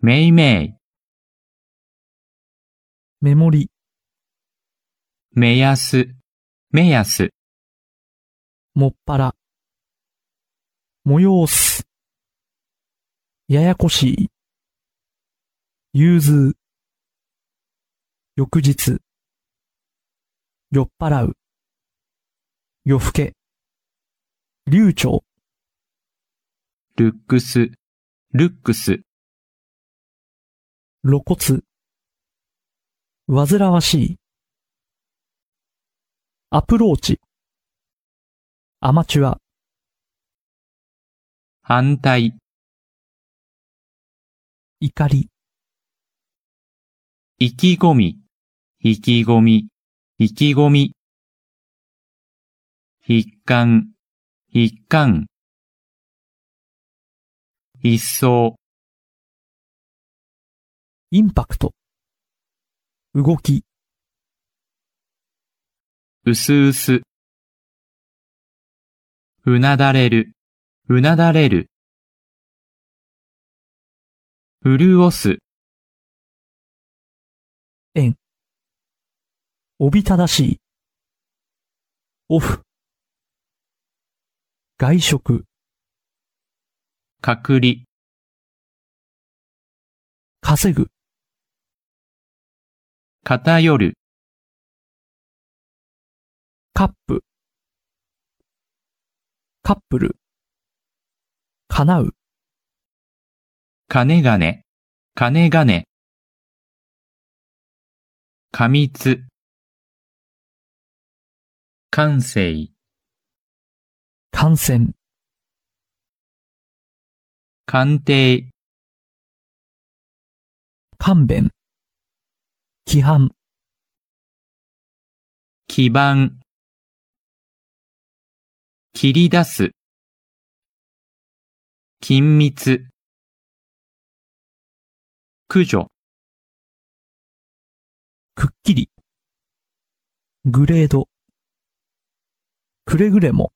めいめい、メモリ、目安、目安、もっぱら、催す、ややこしい、融通、翌日、酔っ払う、夜更け、流暢、ルックス、ルックス、露骨、煩わしい、アプローチ、アマチュア、反対、怒り、意気込み、意気込み、意気込み。筆幹、筆幹。一層、インパクト、動き、うすうす。うなだれる、うなだれる。潤す、おびただしい、オフ、外食、隔離、稼ぐ、偏る、カップ、カップル、叶う、金金、金金。過密、感性、感染、鑑定、勘弁、規範、基盤、切り出す、緊密、駆除、くっきり、グレード、くれぐれも、